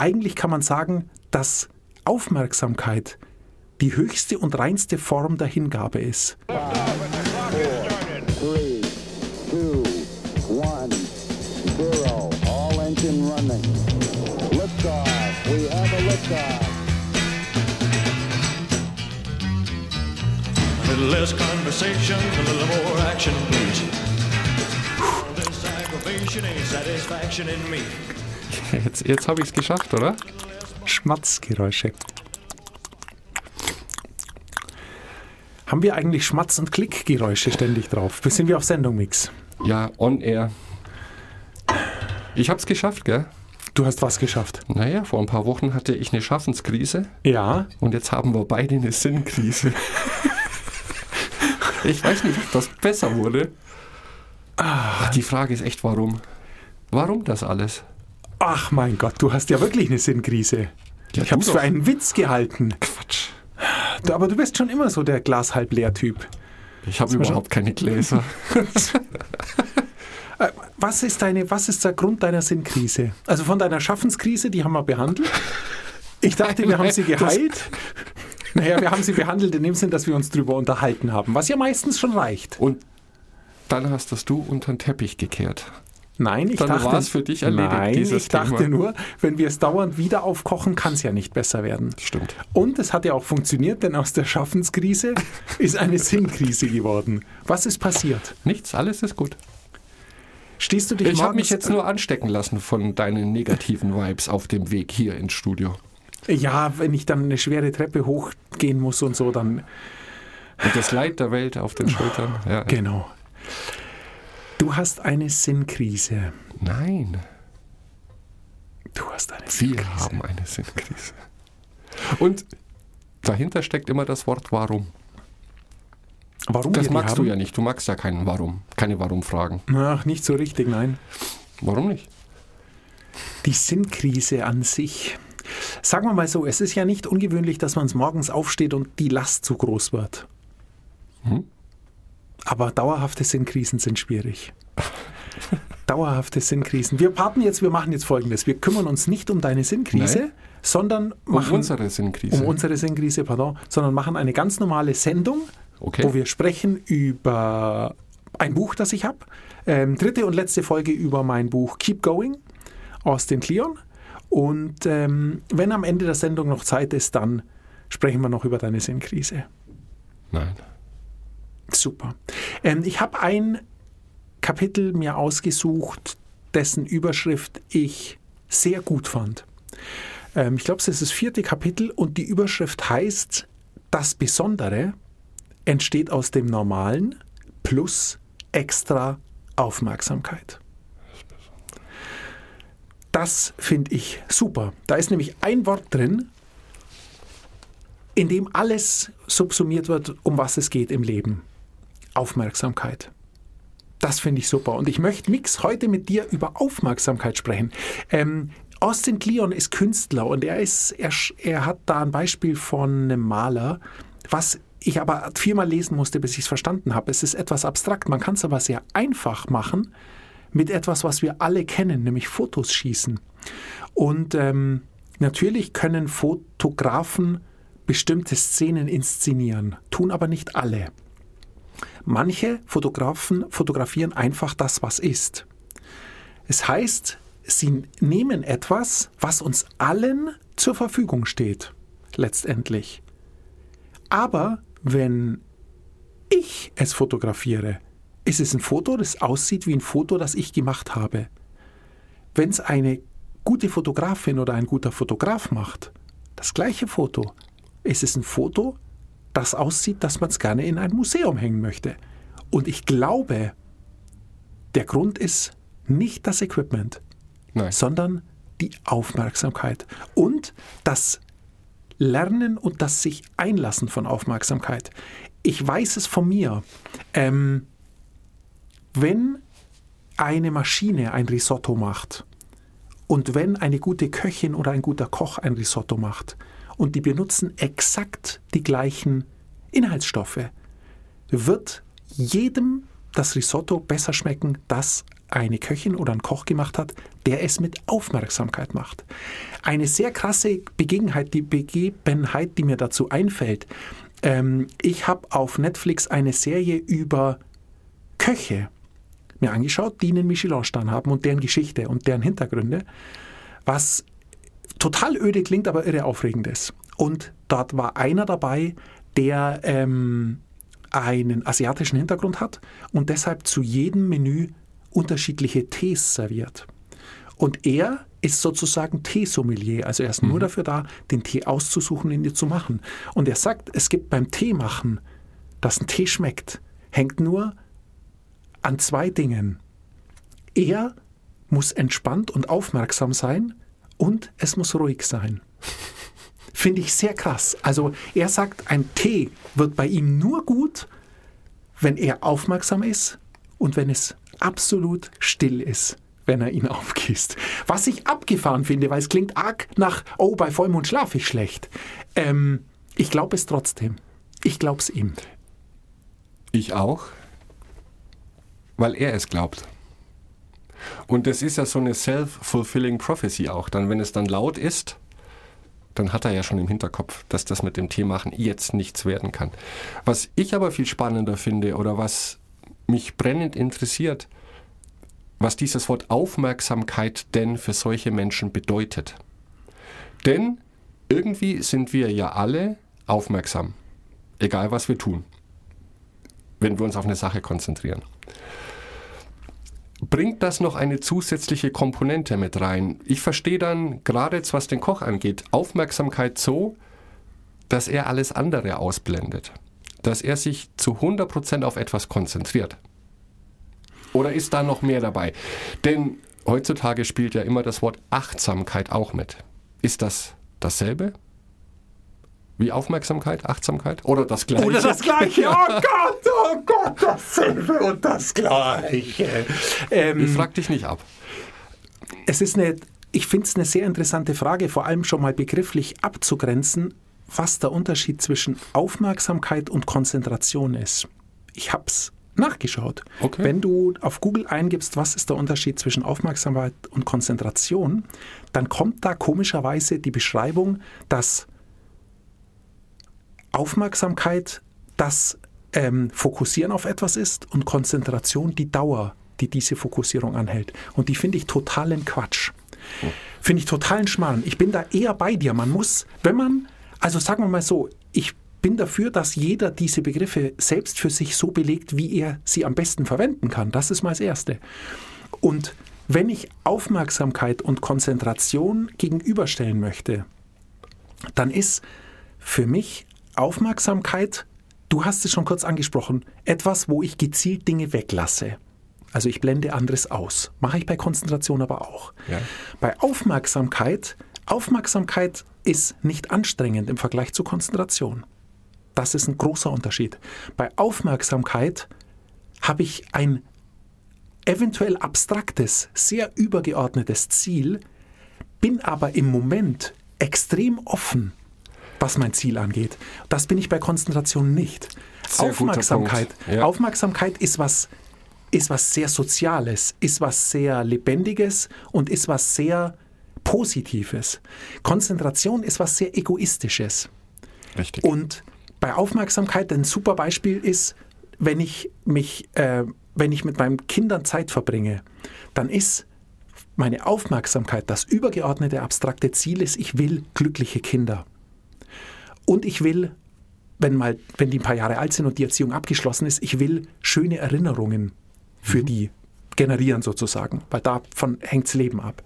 eigentlich kann man sagen, dass Aufmerksamkeit die höchste und reinste Form der Hingabe ist. Three, two, one, zero. All engine running. Liftoff. We have a liftoff. Little less conversation, a little more aggravation ain't satisfaction in me. Jetzt, jetzt habe ich es geschafft, oder? Schmatzgeräusche. Haben wir eigentlich Schmatz- und Klickgeräusche ständig drauf? Bis sind wir auf Sendung, Mix. Ja, on air. Ich habe es geschafft, gell? Du hast was geschafft. Naja, vor ein paar Wochen hatte ich eine Schaffenskrise Ja. und jetzt haben wir beide eine Sinnkrise. ich weiß nicht, ob das besser wurde. Ach, die Frage ist echt, warum? Warum das alles? Ach mein Gott, du hast ja wirklich eine Sinnkrise. Ja, ich es doch. für einen Witz gehalten. Quatsch. Aber du bist schon immer so der Glas halb leer Typ. Ich habe überhaupt keine Gläser. Äh, Was ist, deine, was ist der Grund deiner Sinnkrise? Also von deiner Schaffenskrise, die haben wir behandelt. Ich dachte, wir haben sie geheilt. Naja, wir haben sie behandelt in dem Sinn, dass wir uns drüber unterhalten haben, was ja meistens schon reicht. Und dann hast das du unter den Teppich gekehrt. Nein, ich Dann dachte, war's für dich erledigt, Nein, dieses ich dachte Thema. nur, wenn wir es dauernd wieder aufkochen, kann es ja nicht besser werden. Stimmt. Und es hat ja auch funktioniert, denn aus der Schaffenskrise ist eine Sinnkrise geworden. Was ist passiert? Nichts, alles ist gut. Stehst du dich Ich habe mich jetzt nur anstecken lassen von deinen negativen Vibes auf dem Weg hier ins Studio. Ja, wenn ich dann eine schwere Treppe hochgehen muss und so, dann Und das Leid der Welt auf den Schultern. Ja. Genau. Du hast eine Sinnkrise. Nein, Du hast eine wir Sinnkrise. haben eine Sinnkrise. Und dahinter steckt immer das Wort Warum. Warum Das wir magst du ja nicht. Du magst ja keinen Warum. Keine Warum-Fragen. Ach, nicht so richtig, nein. Warum nicht? Die Sinnkrise an sich. Sagen wir mal so, es ist ja nicht ungewöhnlich, dass man morgens aufsteht und die Last zu groß wird. Hm? Aber dauerhafte Sinnkrisen sind schwierig. dauerhafte Sinnkrisen. Wir parten jetzt, wir machen jetzt folgendes. Wir kümmern uns nicht um deine Sinnkrise, Nein. sondern Um machen unsere Sinnkrise. um unsere Sinnkrise, pardon, sondern machen eine ganz normale Sendung, Okay. wo wir sprechen über ein Buch, das ich habe. Ähm, dritte und letzte Folge über mein Buch Keep Going, Austin Kleon. Und ähm, wenn am Ende der Sendung noch Zeit ist, dann sprechen wir noch über deine Sinnkrise. Nein. Super. Ähm, ich habe ein Kapitel mir ausgesucht, dessen Überschrift ich sehr gut fand. Ähm, ich glaube, es ist das vierte Kapitel und die Überschrift heißt, das Besondere entsteht aus dem Normalen plus extra Aufmerksamkeit. Das finde ich super. Da ist nämlich ein Wort drin, in dem alles subsumiert wird, um was es geht im Leben. Aufmerksamkeit. Das finde ich super. Und ich möchte, Mix, heute mit dir über Aufmerksamkeit sprechen. Ähm, Austin Kleon ist Künstler und er, ist, er, er hat da ein Beispiel von einem Maler, was ich aber viermal lesen musste, bis ich es verstanden habe. Es ist etwas abstrakt, man kann es aber sehr einfach machen mit etwas, was wir alle kennen, nämlich Fotos schießen. Und ähm, natürlich können Fotografen bestimmte Szenen inszenieren, tun aber nicht alle. Manche Fotografen fotografieren einfach das, was ist. Es heißt, sie nehmen etwas, was uns allen zur Verfügung steht, letztendlich. Aber wenn ich es fotografiere, ist es ein Foto, das aussieht wie ein Foto, das ich gemacht habe. Wenn es eine gute Fotografin oder ein guter Fotograf macht, das gleiche Foto, ist es ein Foto, das aussieht, dass man es gerne in ein Museum hängen möchte. Und ich glaube, der Grund ist nicht das Equipment, Nein. sondern die Aufmerksamkeit und das Lernen und das sich einlassen von Aufmerksamkeit. Ich weiß es von mir. Ähm, wenn eine Maschine ein Risotto macht und wenn eine gute Köchin oder ein guter Koch ein Risotto macht und die benutzen exakt die gleichen Inhaltsstoffe, wird jedem das Risotto besser schmecken, das eine Köchin oder ein Koch gemacht hat, der es mit Aufmerksamkeit macht. Eine sehr krasse Begebenheit, die Begebenheit, die mir dazu einfällt. Ähm, ich habe auf Netflix eine Serie über Köche mir angeschaut, die einen Michelin-Stern haben und deren Geschichte und deren Hintergründe, was total öde klingt, aber irre aufregend ist. Und dort war einer dabei, der ähm, einen asiatischen Hintergrund hat und deshalb zu jedem Menü unterschiedliche Tees serviert. Und er ist sozusagen Teesommelier, also er ist nur dafür da, den Tee auszusuchen und ihn zu machen. Und er sagt, es gibt beim Teemachen, dass ein Tee schmeckt, hängt nur an zwei Dingen. Er muss entspannt und aufmerksam sein und es muss ruhig sein. Finde ich sehr krass. Also er sagt, ein Tee wird bei ihm nur gut, wenn er aufmerksam ist und wenn es absolut still ist, wenn er ihn aufgießt. Was ich abgefahren finde, weil es klingt arg nach, oh, bei Vollmond schlafe ich schlecht. Ähm, ich glaube es trotzdem. Ich glaube es ihm. Ich auch, weil er es glaubt. Und das ist ja so eine self-fulfilling prophecy auch. Dann, wenn es dann laut ist, dann hat er ja schon im Hinterkopf, dass das mit dem Teemachen jetzt nichts werden kann. Was ich aber viel spannender finde oder was mich brennend interessiert, was dieses Wort Aufmerksamkeit denn für solche Menschen bedeutet. Denn irgendwie sind wir ja alle aufmerksam, egal was wir tun, wenn wir uns auf eine Sache konzentrieren bringt das noch eine zusätzliche Komponente mit rein. Ich verstehe dann gerade jetzt, was den Koch angeht, Aufmerksamkeit so, dass er alles andere ausblendet. Dass er sich zu 100% auf etwas konzentriert. Oder ist da noch mehr dabei? Denn heutzutage spielt ja immer das Wort Achtsamkeit auch mit. Ist das dasselbe? Wie Aufmerksamkeit, Achtsamkeit? Oder das Gleiche? Oder das Gleiche. Oh Gott, oh Gott, dasselbe und das Gleiche. Ähm, ich frag dich nicht ab. es ist eine, ich finde es eine sehr interessante Frage, vor allem schon mal begrifflich abzugrenzen, was der Unterschied zwischen Aufmerksamkeit und Konzentration ist. Ich habe es nachgeschaut. Okay. Wenn du auf Google eingibst, was ist der Unterschied zwischen Aufmerksamkeit und Konzentration, dann kommt da komischerweise die Beschreibung, dass Aufmerksamkeit das ähm, Fokussieren auf etwas ist und Konzentration die Dauer, die diese Fokussierung anhält. Und die finde ich totalen Quatsch. Finde ich totalen Schmarrn. Ich bin da eher bei dir. Man muss, wenn man, also sagen wir mal so, ich bin dafür, dass jeder diese Begriffe selbst für sich so belegt, wie er sie am besten verwenden kann. Das ist mal das Erste. Und wenn ich Aufmerksamkeit und Konzentration gegenüberstellen möchte, dann ist für mich Aufmerksamkeit, du hast es schon kurz angesprochen, etwas, wo ich gezielt Dinge weglasse. Also ich blende anderes aus. Mache ich bei Konzentration aber auch. Ja. Bei Aufmerksamkeit, Aufmerksamkeit ist nicht anstrengend im Vergleich zu Konzentration. Das ist ein großer Unterschied. Bei Aufmerksamkeit habe ich ein eventuell abstraktes, sehr übergeordnetes Ziel, bin aber im Moment extrem offen was mein Ziel angeht. Das bin ich bei Konzentration nicht. Sehr Aufmerksamkeit. Ja. Aufmerksamkeit ist was, ist was sehr Soziales, ist was sehr Lebendiges und ist was sehr Positives. Konzentration ist was sehr Egoistisches. Richtig. Und bei Aufmerksamkeit ein super Beispiel ist, wenn ich mich, äh, wenn ich mit meinen Kindern Zeit verbringe, dann ist meine Aufmerksamkeit das übergeordnete abstrakte Ziel ist, ich will glückliche Kinder. Und ich will, wenn, mal, wenn die ein paar Jahre alt sind und die Erziehung abgeschlossen ist, ich will schöne Erinnerungen für die generieren sozusagen, weil davon hängt's Leben ab.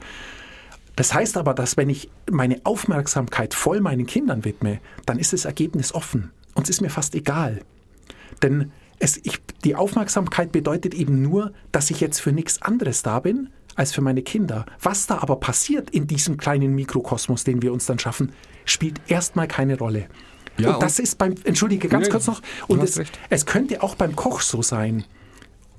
Das heißt aber, dass wenn ich meine Aufmerksamkeit voll meinen Kindern widme, dann ist das Ergebnis offen und es ist mir fast egal. Denn es, ich, die Aufmerksamkeit bedeutet eben nur, dass ich jetzt für nichts anderes da bin als für meine Kinder. Was da aber passiert in diesem kleinen Mikrokosmos, den wir uns dann schaffen, spielt erstmal keine Rolle. Ja, und das ist beim, entschuldige ganz Nee, kurz noch, und es, es könnte auch beim Koch so sein.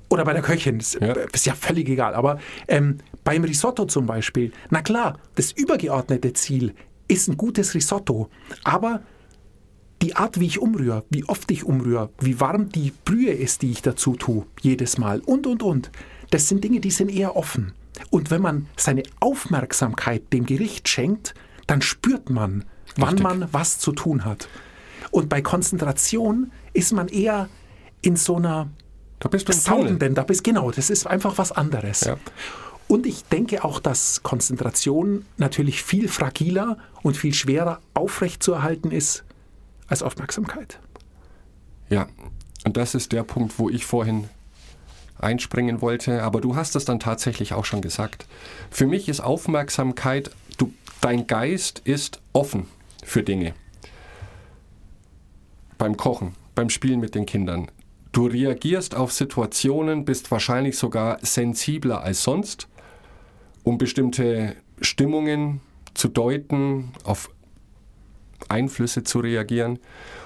Oder bei der Köchin, ist, Ja. ist ja völlig egal. Aber ähm, beim Risotto zum Beispiel, na klar, das übergeordnete Ziel ist ein gutes Risotto. Aber die Art, wie ich umrühre, wie oft ich umrühre, wie warm die Brühe ist, die ich dazu tue, jedes Mal und, und, und, das sind Dinge, die sind eher offen. Und wenn man seine Aufmerksamkeit dem Gericht schenkt, dann spürt man, wann Richtig. man was zu tun hat. Und bei Konzentration ist man eher in so einer Da bist du saugenden, da bist genau, das ist einfach was anderes. Ja. Und ich denke auch, dass Konzentration natürlich viel fragiler und viel schwerer aufrechtzuerhalten ist als Aufmerksamkeit. Ja, und das ist der Punkt, wo ich vorhin einspringen wollte, aber du hast es dann tatsächlich auch schon gesagt. Für mich ist Aufmerksamkeit, du, dein Geist ist offen für Dinge. Beim Kochen, beim Spielen mit den Kindern. Du reagierst auf Situationen, bist wahrscheinlich sogar sensibler als sonst, um bestimmte Stimmungen zu deuten, auf Einflüsse zu reagieren.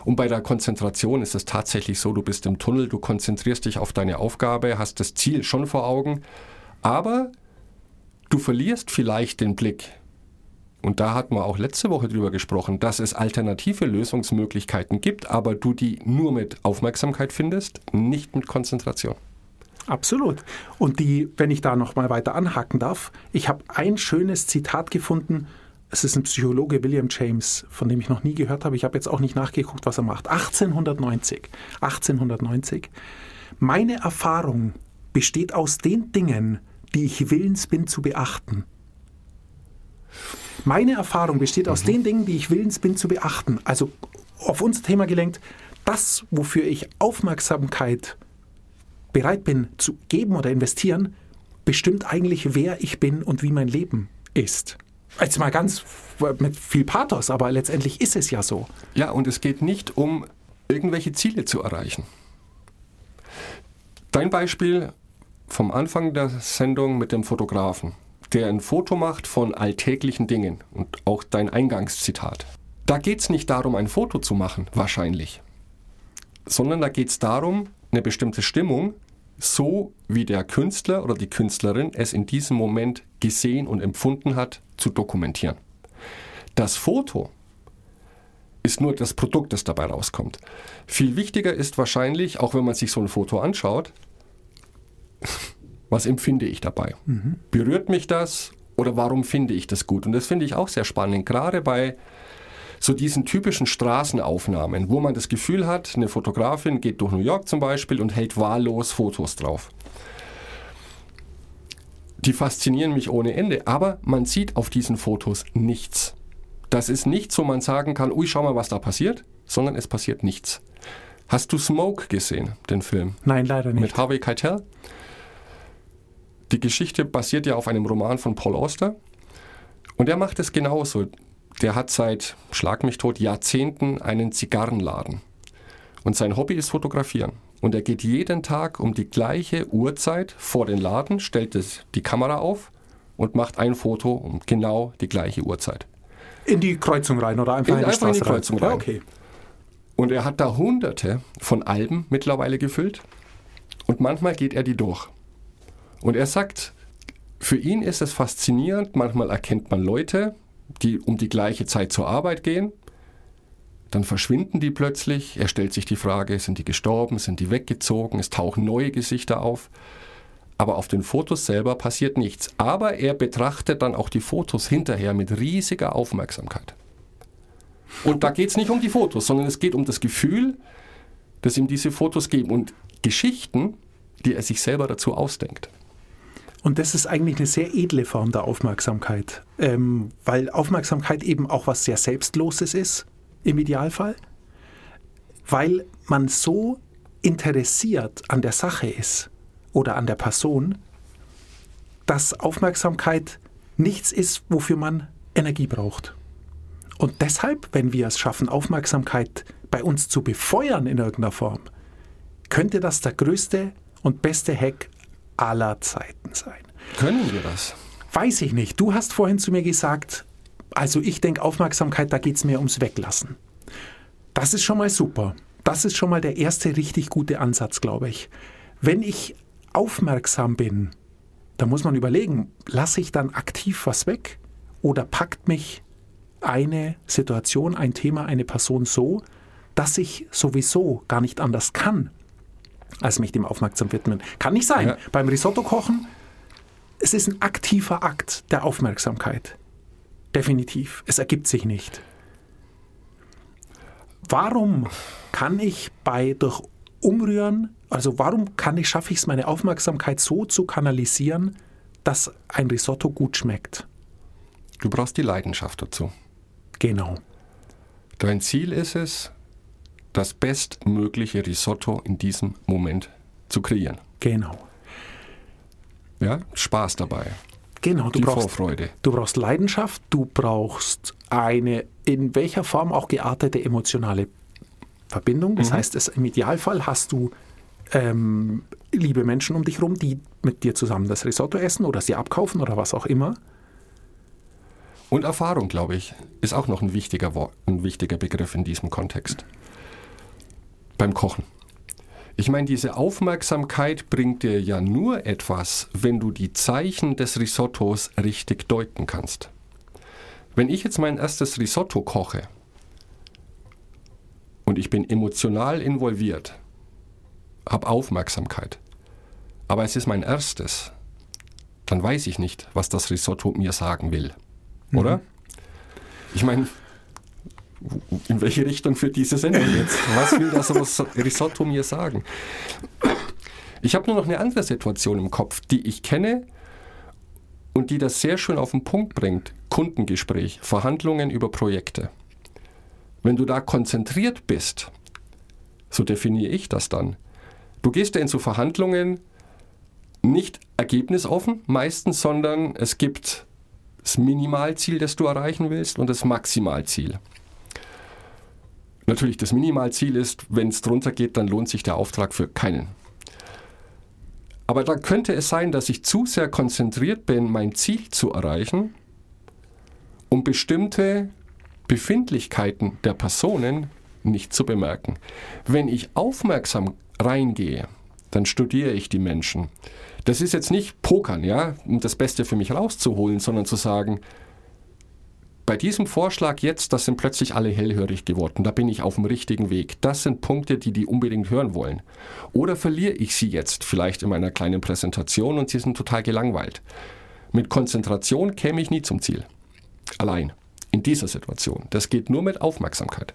Und bei der Konzentration ist es tatsächlich so, du bist im Tunnel, du konzentrierst dich auf deine Aufgabe, hast das Ziel schon vor Augen, aber du verlierst vielleicht den Blick. Und da hatten wir auch letzte Woche drüber gesprochen, dass es alternative Lösungsmöglichkeiten gibt, aber du die nur mit Aufmerksamkeit findest, nicht mit Konzentration. Absolut. Und die, wenn ich da noch mal weiter anhaken darf, ich habe ein schönes Zitat gefunden. Es ist ein Psychologe, William James, von dem ich noch nie gehört habe. Ich habe jetzt auch nicht nachgeguckt, was er macht. 1890. 1890. Meine Erfahrung besteht aus den Dingen, die ich willens bin zu beachten. Meine Erfahrung besteht aus den Dingen, die ich willens bin zu beachten. Also auf unser Thema gelenkt, das, wofür ich Aufmerksamkeit bereit bin zu geben oder investieren, bestimmt eigentlich, wer ich bin und wie mein Leben ist. Jetzt mal ganz mit viel Pathos, aber letztendlich ist es ja so. Ja, und es geht nicht um irgendwelche Ziele zu erreichen. Dein Beispiel vom Anfang der Sendung mit dem Fotografen, der ein Foto macht von alltäglichen Dingen und auch dein Eingangszitat. Da geht es nicht darum, ein Foto zu machen, wahrscheinlich, sondern da geht es darum, eine bestimmte Stimmung, so wie der Künstler oder die Künstlerin es in diesem Moment gesehen und empfunden hat, zu dokumentieren. Das Foto ist nur das Produkt, das dabei rauskommt. Viel wichtiger ist wahrscheinlich, auch wenn man sich so ein Foto anschaut, was empfinde ich dabei? Berührt mich das oder warum finde ich das gut? Und das finde ich auch sehr spannend, gerade bei so diesen typischen Straßenaufnahmen, wo man das Gefühl hat, eine Fotografin geht durch New York zum Beispiel und hält wahllos Fotos drauf. Die faszinieren mich ohne Ende, aber man sieht auf diesen Fotos nichts. Das ist nicht so, man sagen kann, ui, schau mal, was da passiert, sondern es passiert nichts. Hast du Smoke gesehen, den Film? Nein, leider nicht. Mit Harvey Keitel? Die Geschichte basiert ja auf einem Roman von Paul Auster. Und er macht es genauso. Der hat seit, schlag mich tot, Jahrzehnten einen Zigarrenladen. Und sein Hobby ist Fotografieren. Und er geht jeden Tag um die gleiche Uhrzeit vor den Laden, stellt es, die Kamera auf und macht ein Foto um genau die gleiche Uhrzeit. In die Kreuzung rein oder einfach In- in, die einfach in die Straße Kreuzung rein. rein. Ja, okay. Und er hat da hunderte von Alben mittlerweile gefüllt. Und manchmal geht er die durch. Und er sagt, für ihn ist es faszinierend, manchmal erkennt man Leute, die um die gleiche Zeit zur Arbeit gehen. Dann verschwinden die plötzlich. Er stellt sich die Frage, sind die gestorben, sind die weggezogen, es tauchen neue Gesichter auf. Aber auf den Fotos selber passiert nichts. Aber er betrachtet dann auch die Fotos hinterher mit riesiger Aufmerksamkeit. Und da geht es nicht um die Fotos, sondern es geht um das Gefühl, das ihm diese Fotos geben und Geschichten, die er sich selber dazu ausdenkt. Und das ist eigentlich eine sehr edle Form der Aufmerksamkeit, ähm, weil Aufmerksamkeit eben auch was sehr Selbstloses ist, im Idealfall, weil man so interessiert an der Sache ist oder an der Person, dass Aufmerksamkeit nichts ist, wofür man Energie braucht. Und deshalb, wenn wir es schaffen, Aufmerksamkeit bei uns zu befeuern in irgendeiner Form, könnte das der größte und beste Hack aller Zeiten sein. Können wir das? Weiß ich nicht. Du hast vorhin zu mir gesagt, also ich denke Aufmerksamkeit, da geht es mir ums Weglassen. Das ist schon mal super. Das ist schon mal der erste richtig gute Ansatz, glaube ich. Wenn ich aufmerksam bin, dann muss man überlegen, lasse ich dann aktiv was weg oder packt mich eine Situation, ein Thema, eine Person so, dass ich sowieso gar nicht anders kann, als mich dem aufmerksam widmen. Kann nicht sein. Ja. Beim Risotto kochen, es ist ein aktiver Akt der Aufmerksamkeit. Definitiv. Es ergibt sich nicht. Warum kann ich bei durch Umrühren, also warum kann ich, schaffe ich es, meine Aufmerksamkeit so zu kanalisieren, dass ein Risotto gut schmeckt? Du brauchst die Leidenschaft dazu. Genau. Dein Ziel ist es, das bestmögliche Risotto in diesem Moment zu kreieren. Genau. Ja, Spaß dabei. Genau, du Die brauchst, Vorfreude. du brauchst Leidenschaft, du brauchst eine in welcher Form auch geartete emotionale Verbindung. Das heißt, es, im Idealfall hast du ähm, liebe Menschen um dich herum, die mit dir zusammen das Risotto essen oder sie abkaufen oder was auch immer. Und Erfahrung, glaube ich, ist auch noch ein wichtiger, ein wichtiger Begriff in diesem Kontext. Beim Kochen. Ich meine, diese Aufmerksamkeit bringt dir ja nur etwas, wenn du die Zeichen des Risottos richtig deuten kannst. Wenn ich jetzt mein erstes Risotto koche und ich bin emotional involviert, habe Aufmerksamkeit, aber es ist mein erstes, dann weiß ich nicht, was das Risotto mir sagen will. Oder? Ich meine, in welche Richtung führt diese Sendung jetzt? Was will das Risotto mir sagen? Ich habe nur noch eine andere Situation im Kopf, die ich kenne und die das sehr schön auf den Punkt bringt. Kundengespräch, Verhandlungen über Projekte. Wenn du da konzentriert bist, so definiere ich das dann. Du gehst ja in so Verhandlungen nicht ergebnisoffen meistens, sondern es gibt das Minimalziel, das du erreichen willst und das Maximalziel. Natürlich, das Minimalziel ist, wenn es drunter geht, dann lohnt sich der Auftrag für keinen. Aber da könnte es sein, dass ich zu sehr konzentriert bin, mein Ziel zu erreichen, um bestimmte Befindlichkeiten der Personen nicht zu bemerken. Wenn ich aufmerksam reingehe, dann studiere ich die Menschen. Das ist jetzt nicht Pokern, ja, um das Beste für mich rauszuholen, sondern zu sagen, bei diesem Vorschlag jetzt, das sind plötzlich alle hellhörig geworden, da bin ich auf dem richtigen Weg. Das sind Punkte, die die unbedingt hören wollen. Oder verliere ich sie jetzt vielleicht in meiner kleinen Präsentation und sie sind total gelangweilt. Mit Konzentration käme ich nie zum Ziel. Allein. In dieser Situation. Das geht nur mit Aufmerksamkeit.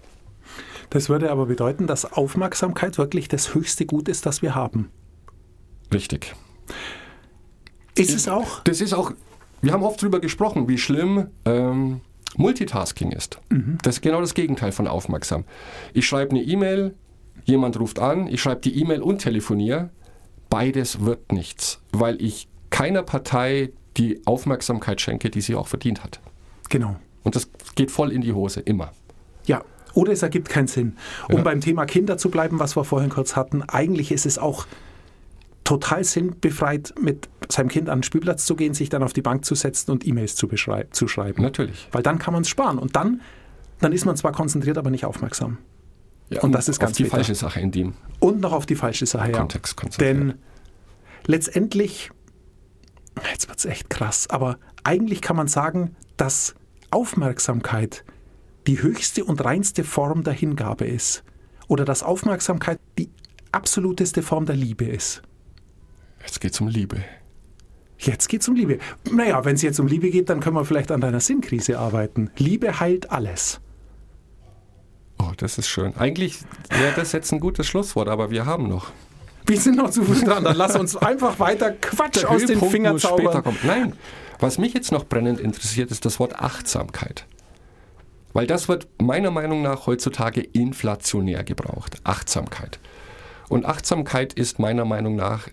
Das würde aber bedeuten, dass Aufmerksamkeit wirklich das höchste Gut ist, das wir haben. Richtig. Ist es auch? Das ist auch, wir haben oft darüber gesprochen, wie schlimm ähm, Multitasking ist. Das ist genau das Gegenteil von aufmerksam. Ich schreibe eine E-Mail, jemand ruft an, ich schreibe die E-Mail und telefoniere. Beides wird nichts, weil ich keiner Partei die Aufmerksamkeit schenke, die sie auch verdient hat. Genau. Und das geht voll in die Hose, immer. Ja. Oder es ergibt keinen Sinn. Um Ja. beim Thema Kinder zu bleiben, was wir vorhin kurz hatten, eigentlich ist es auch total sinnbefreit, mit seinem Kind an den Spielplatz zu gehen, sich dann auf die Bank zu setzen und E-Mails zu, zu schreiben. Natürlich. Weil dann kann man es sparen. Und dann, dann ist man zwar konzentriert, aber nicht aufmerksam. Ja, Und das ist ganz auf die bitter. falsche Sache in dem Und noch auf die falsche Sache, ja. Kontext konzentriert. Denn letztendlich, jetzt wird es echt krass, aber eigentlich kann man sagen, dass Aufmerksamkeit die höchste und reinste Form der Hingabe ist. Oder dass Aufmerksamkeit die absoluteste Form der Liebe ist. Jetzt geht es um Liebe. Jetzt geht es um Liebe. Naja, wenn es jetzt um Liebe geht, dann können wir vielleicht an deiner Sinnkrise arbeiten. Liebe heilt alles. Oh, das ist schön. Eigentlich wäre das jetzt ein gutes Schlusswort, aber wir haben noch. Wir sind noch zu früh dran, dann lass uns einfach weiter Quatsch aus den Höhepunkt Fingern muss später zaubern. Nein, was mich jetzt noch brennend interessiert, ist das Wort Achtsamkeit. Weil das wird meiner Meinung nach heutzutage inflationär gebraucht. Achtsamkeit. Und Achtsamkeit ist meiner Meinung nach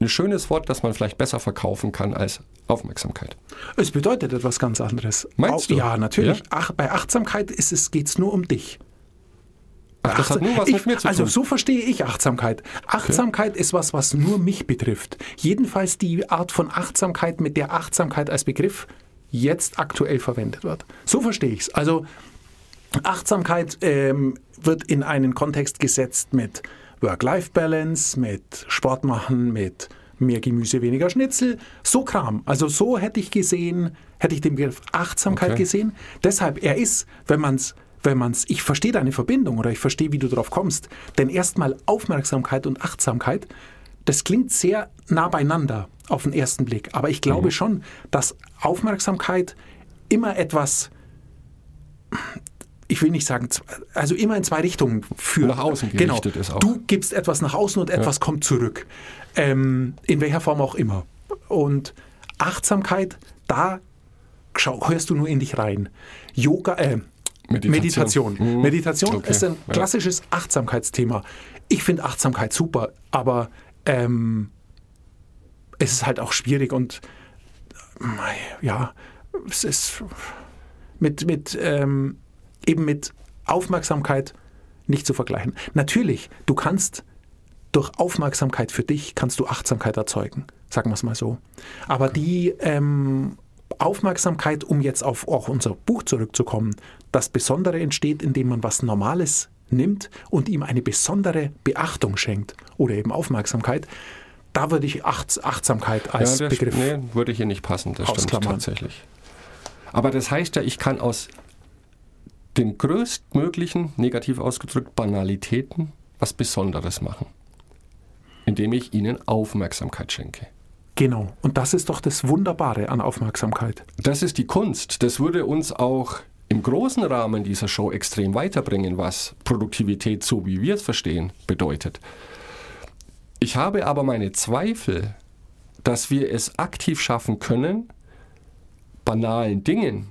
ein schönes Wort, das man vielleicht besser verkaufen kann als Aufmerksamkeit. Es bedeutet etwas ganz anderes. Meinst Au- du? Ja, natürlich. Ja? Ach, bei Achtsamkeit ist es, geht es nur um dich. Ach, das hat nur was ich, mit mir zu Also tun. so verstehe ich Achtsamkeit. Achtsamkeit ist was, was nur mich betrifft. Jedenfalls die Art von Achtsamkeit, mit der Achtsamkeit als Begriff jetzt aktuell verwendet wird. So verstehe ich es. Also Achtsamkeit ähm, wird in einen Kontext gesetzt mit Work-Life-Balance, mit Sport machen, mit mehr Gemüse, weniger Schnitzel, so Kram. Also so hätte ich gesehen, hätte ich den Begriff Achtsamkeit Okay. gesehen. Deshalb, er ist, wenn man es wenn man es, ich verstehe deine Verbindung oder ich verstehe, wie du drauf kommst. Denn erstmal Aufmerksamkeit und Achtsamkeit, das klingt sehr nah beieinander auf den ersten Blick. Aber ich glaube schon, dass Aufmerksamkeit immer etwas, ich will nicht sagen, also immer in zwei Richtungen führt. Nach außen genau. gerichtet ist auch. Du gibst etwas nach außen und etwas kommt zurück. Ähm, in welcher Form auch immer. Und Achtsamkeit, da hörst du nur in dich rein. Yoga, äh, Meditation. Meditation. Mhm. Meditation Okay, ist ein ja. klassisches Achtsamkeitsthema. Ich finde Achtsamkeit super, aber ähm, es ist halt auch schwierig und mei, ja, es ist mit, mit ähm, eben mit Aufmerksamkeit nicht zu vergleichen. Natürlich, du kannst durch Aufmerksamkeit für dich kannst du Achtsamkeit erzeugen, sagen wir es mal so. Aber die ähm, Aufmerksamkeit, um jetzt auf auch unser Buch zurückzukommen, das Besondere entsteht, indem man was Normales nimmt und ihm eine besondere Beachtung schenkt oder eben Aufmerksamkeit. Da würde ich Achts Achtsamkeit als der, Begriff. Nee, würde hier nicht passen, das stimmt tatsächlich. Aber das heißt ja, ich kann aus den größtmöglichen, negativ ausgedrückt, Banalitäten was Besonderes machen. Indem ich ihnen Aufmerksamkeit schenke. Genau. Und das ist doch das Wunderbare an Aufmerksamkeit. Das ist die Kunst. Das würde uns auch im großen Rahmen dieser Show extrem weiterbringen, was Produktivität, so wie wir es verstehen, bedeutet. Ich habe aber meine Zweifel, dass wir es aktiv schaffen können, banalen Dingen,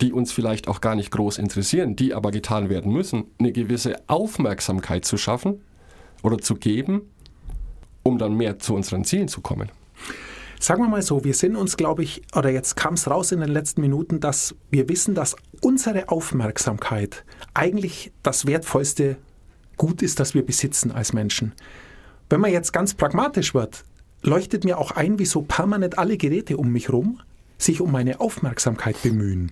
die uns vielleicht auch gar nicht groß interessieren, die aber getan werden müssen, eine gewisse Aufmerksamkeit zu schaffen oder zu geben, um dann mehr zu unseren Zielen zu kommen. Sagen wir mal so, wir sind uns, glaube ich, oder jetzt kam es raus in den letzten Minuten, dass wir wissen, dass unsere Aufmerksamkeit eigentlich das wertvollste Gut ist, das wir besitzen als Menschen. Wenn man jetzt ganz pragmatisch wird, leuchtet mir auch ein, wieso permanent alle Geräte um mich rum sich um meine Aufmerksamkeit bemühen.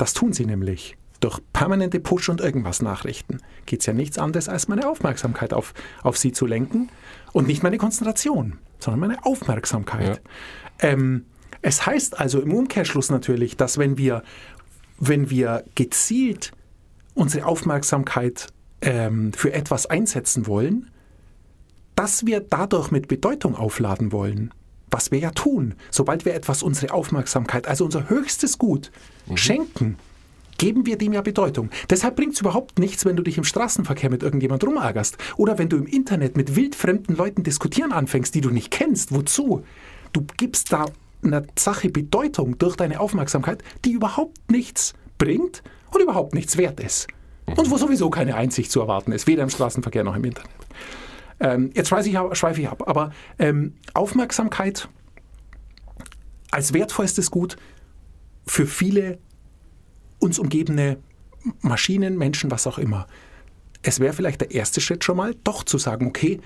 Das tun sie nämlich. Durch permanente Push- und irgendwas Nachrichten geht es ja nichts anderes, als meine Aufmerksamkeit auf, auf sie zu lenken und nicht meine Konzentration, sondern meine Aufmerksamkeit. Ähm, es heißt also im Umkehrschluss natürlich, dass wenn wir, wenn wir gezielt unsere Aufmerksamkeit ähm, für etwas einsetzen wollen, dass wir dadurch mit Bedeutung aufladen wollen. Was wir ja tun, sobald wir etwas unsere Aufmerksamkeit, also unser höchstes Gut, schenken, geben wir dem ja Bedeutung. Deshalb bringt es überhaupt nichts, wenn du dich im Straßenverkehr mit irgendjemand rumärgerst oder wenn du im Internet mit wildfremden Leuten diskutieren anfängst, die du nicht kennst. Wozu? Du gibst da einer Sache Bedeutung durch deine Aufmerksamkeit, die überhaupt nichts bringt und überhaupt nichts wert ist. Und wo sowieso keine Einsicht zu erwarten ist, weder im Straßenverkehr noch im Internet. Ähm, jetzt schweife ich, ab- schweife ich ab, aber ähm, Aufmerksamkeit als wertvollstes Gut für viele uns umgebende Maschinen, Menschen, was auch immer. Es wäre vielleicht der erste Schritt schon mal, doch zu sagen, okay,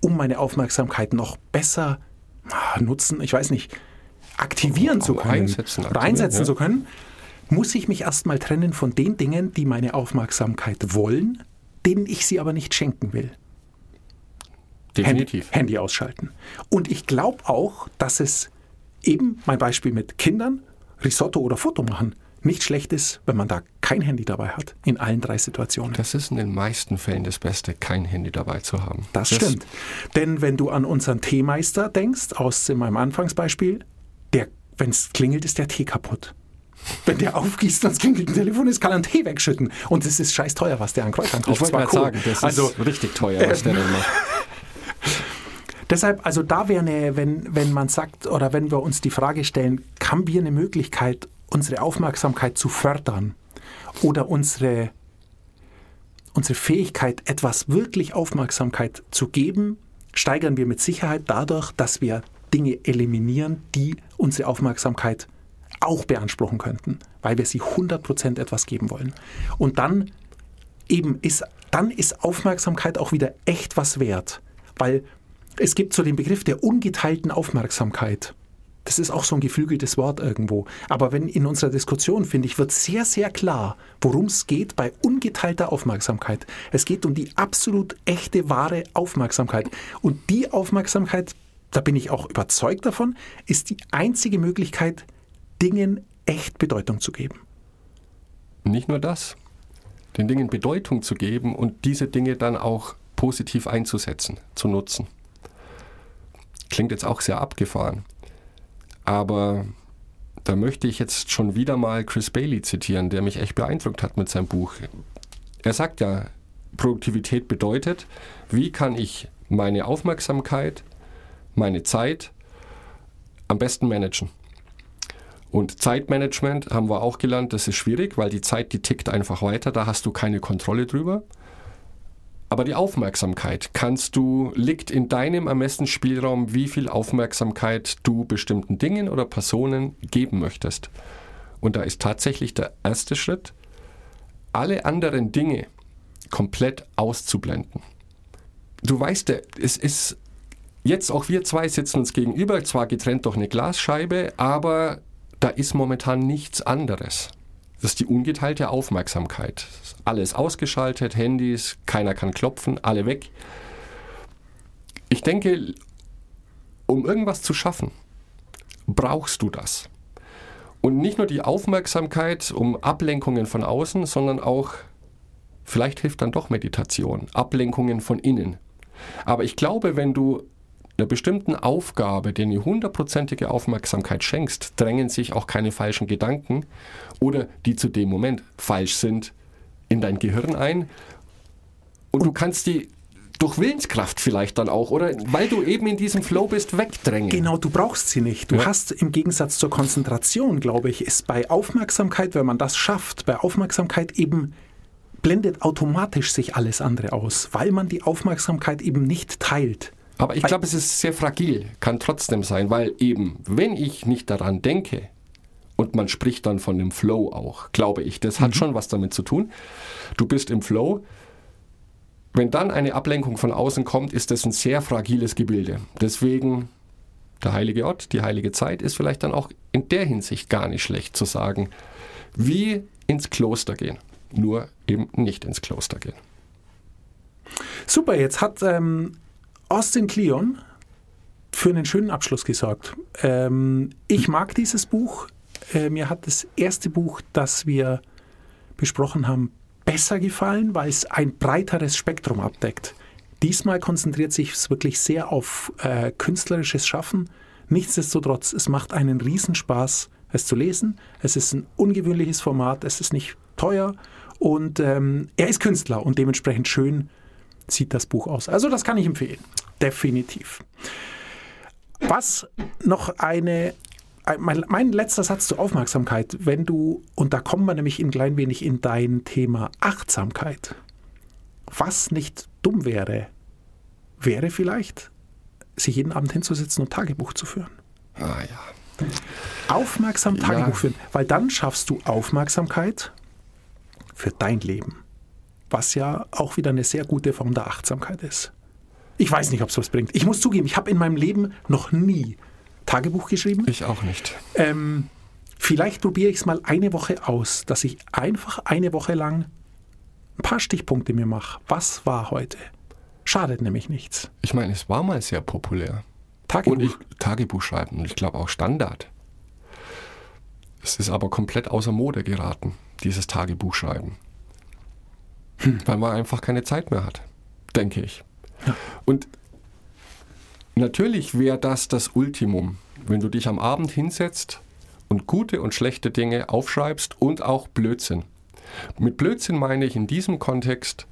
um meine Aufmerksamkeit noch besser nutzen, ich weiß nicht, aktivieren zu können, Einsetzen, oder aktivieren, einsetzen ja. zu können, muss ich mich erstmal trennen von den Dingen, die meine Aufmerksamkeit wollen, denen ich sie aber nicht schenken will. Definitiv. Handy, Handy ausschalten. Und ich glaube auch, dass es eben, mein Beispiel mit Kindern, Risotto oder Foto machen, nicht schlecht ist, wenn man da kein Handy dabei hat, in allen drei Situationen. Das ist in den meisten Fällen das Beste, kein Handy dabei zu haben. Das stimmt. Denn wenn du an unseren Teemeister denkst, aus meinem Anfangsbeispiel, der, wenn es klingelt, ist der Tee kaputt. Wenn der aufgießt und es klingelt ein Telefon ist, kann er einen Tee wegschütten. Und es ist scheiß teuer, was der an Kräutern kauft. Ich wollte gerade cool. sagen, das also, ist richtig teuer, was der dann macht. Deshalb, also da wäre eine, wenn, wenn man sagt oder wenn wir uns die Frage stellen, haben wir eine Möglichkeit, unsere Aufmerksamkeit zu fördern oder unsere, unsere Fähigkeit, etwas wirklich Aufmerksamkeit zu geben, steigern wir mit Sicherheit dadurch, dass wir Dinge eliminieren, die unsere Aufmerksamkeit auch beanspruchen könnten, weil wir sie 100% etwas geben wollen. Und dann eben ist, dann ist Aufmerksamkeit auch wieder echt was wert, weil es gibt so den Begriff der ungeteilten Aufmerksamkeit. Das ist auch so ein geflügeltes Wort irgendwo. Aber wenn in unserer Diskussion, finde ich, wird sehr, sehr klar, worum es geht bei ungeteilter Aufmerksamkeit. Es geht um die absolut echte, wahre Aufmerksamkeit. Und die Aufmerksamkeit, da bin ich auch überzeugt davon, ist die einzige Möglichkeit, Dingen echt Bedeutung zu geben. Nicht nur das. den Dingen Bedeutung zu geben und diese Dinge dann auch positiv einzusetzen, zu nutzen. Klingt jetzt auch sehr abgefahren. Aber da möchte ich jetzt schon wieder mal Chris Bailey zitieren, der mich echt beeindruckt hat mit seinem Buch. Er sagt ja, Produktivität bedeutet, wie kann ich meine Aufmerksamkeit, meine Zeit am besten managen. Und Zeitmanagement haben wir auch gelernt, das ist schwierig, weil die Zeit, die tickt einfach weiter, da hast du keine Kontrolle drüber. Aber die Aufmerksamkeit kannst du, liegt in deinem Ermessensspielraum, wie viel Aufmerksamkeit du bestimmten Dingen oder Personen geben möchtest. Und da ist tatsächlich der erste Schritt, alle anderen Dinge komplett auszublenden. Du weißt, es ist jetzt auch wir zwei sitzen uns gegenüber, zwar getrennt durch eine Glasscheibe, aber da ist momentan nichts anderes. Das ist die ungeteilte Aufmerksamkeit. Alles ausgeschaltet, Handys, keiner kann klopfen, alle weg. Ich denke, um irgendwas zu schaffen, brauchst du das. Und nicht nur die Aufmerksamkeit um Ablenkungen von außen, sondern auch, vielleicht hilft dann doch Meditation, Ablenkungen von innen. Aber ich glaube, wenn du einer bestimmten Aufgabe, der eine hundertprozentige Aufmerksamkeit schenkst, drängen sich auch keine falschen Gedanken oder die zu dem Moment falsch sind in dein Gehirn ein. Und du kannst die durch Willenskraft vielleicht dann auch, oder weil du eben in diesem Flow bist, wegdrängen. Genau, du brauchst sie nicht. Du Ja. hast im Gegensatz zur Konzentration, glaube ich, ist bei Aufmerksamkeit, wenn man das schafft, bei Aufmerksamkeit eben blendet automatisch sich alles andere aus, weil man die Aufmerksamkeit eben nicht teilt. Aber ich glaube, es ist sehr fragil, kann trotzdem sein, weil eben, wenn ich nicht daran denke, und man spricht dann von dem Flow auch, glaube ich, das hat schon was damit zu tun. Du bist im Flow. Wenn dann eine Ablenkung von außen kommt, ist das ein sehr fragiles Gebilde. Deswegen der heilige Ort, die heilige Zeit ist vielleicht dann auch in der Hinsicht gar nicht schlecht zu sagen, wie ins Kloster gehen. Nur eben nicht ins Kloster gehen. Super, jetzt hat ähm, Austin Kleon für einen schönen Abschluss gesorgt. Ähm, ich mag dieses Buch. Äh, mir hat das erste Buch, das wir besprochen haben, besser gefallen, weil es ein breiteres Spektrum abdeckt. Diesmal konzentriert sich es wirklich sehr auf äh, künstlerisches Schaffen. Nichtsdestotrotz, es macht einen Riesenspaß, es zu lesen. Es ist ein ungewöhnliches Format, es ist nicht teuer und ähm, er ist Künstler und dementsprechend schön sieht das Buch aus. Also das kann ich empfehlen, definitiv. Was noch eine, ein- mein, mein letzter Satz zur Aufmerksamkeit, wenn du, und da kommen wir nämlich ein klein wenig in dein Thema Achtsamkeit. Was nicht dumm wäre, wäre vielleicht, sich jeden Abend hinzusetzen und Tagebuch zu führen. Ah ja. Aufmerksam Tagebuch Ja. führen, weil dann schaffst du Aufmerksamkeit für dein Leben. Was ja auch wieder eine sehr gute Form der Achtsamkeit ist. Ich weiß nicht, ob es was bringt. Ich muss zugeben, ich habe in meinem Leben noch nie Tagebuch geschrieben. Ich auch nicht. Ähm, vielleicht probiere ich es mal eine Woche aus, dass ich einfach eine Woche lang ein paar Stichpunkte mir mache. Was war heute? Schadet nämlich nichts. Ich meine, es war mal sehr populär. Tagebuch. Und ich Tagebuch schreiben und ich glaube auch Standard. Es ist aber komplett außer Mode geraten, dieses Tagebuchschreiben. Weil man einfach keine Zeit mehr hat, denke ich. Und natürlich wäre das das Ultimum, wenn du dich am Abend hinsetzt und gute und schlechte Dinge aufschreibst und auch Blödsinn. Mit Blödsinn meine ich in diesem Kontext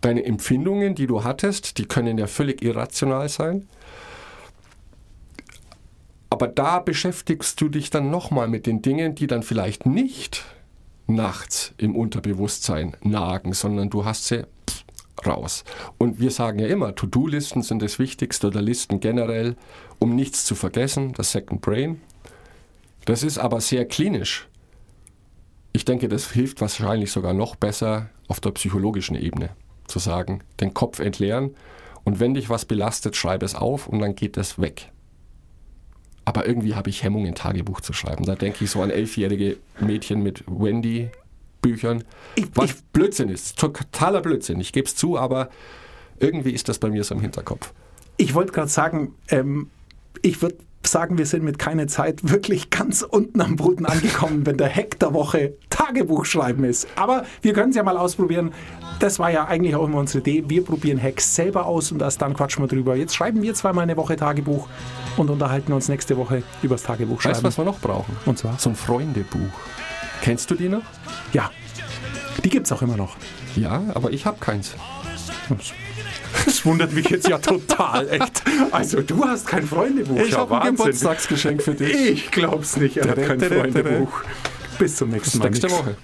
deine Empfindungen, die du hattest, die können ja völlig irrational sein. Aber da beschäftigst du dich dann nochmal mit den Dingen, die dann vielleicht nicht nachts im Unterbewusstsein nagen, sondern du hast sie raus. Und wir sagen ja immer, To-Do-Listen sind das Wichtigste oder Listen generell, um nichts zu vergessen, das Second Brain. Das ist aber sehr klinisch. Ich denke, das hilft wahrscheinlich sogar noch besser auf der psychologischen Ebene, zu sagen, den Kopf entleeren und wenn dich was belastet, schreib es auf und dann geht es weg. Aber irgendwie habe ich Hemmung, ein Tagebuch zu schreiben. Da denke ich so an elfjährige Mädchen mit Wendy-Büchern. Ich- Was ich- Blödsinn ist. Totaler Blödsinn. Ich gebe es zu, aber irgendwie ist das bei mir so im Hinterkopf. Ich wollte gerade sagen, ähm, ich würde sagen, wir sind mit keine Zeit wirklich ganz unten am Boden angekommen, wenn der Hack der Woche Tagebuch schreiben ist. Aber wir können es ja mal ausprobieren. Das war ja eigentlich auch immer unsere Idee. Wir probieren Hacks selber aus und erst dann quatschen wir drüber. Jetzt schreiben wir zweimal eine Woche Tagebuch und unterhalten uns nächste Woche übers Tagebuch schreiben. Weißt du, was wir noch brauchen? Und zwar? So ein Freundebuch. Kennst du die noch? Ja, die gibt es auch immer noch. Ja, aber ich habe keins. Das wundert mich jetzt ja total, echt. Also du hast kein Freundebuch. Ich ja, habe ein. Geburtstagsgeschenk für dich. Ich glaub's nicht, er hat kein. Freundebuch. Bis zum nächsten Bis Mal. nächste. Woche.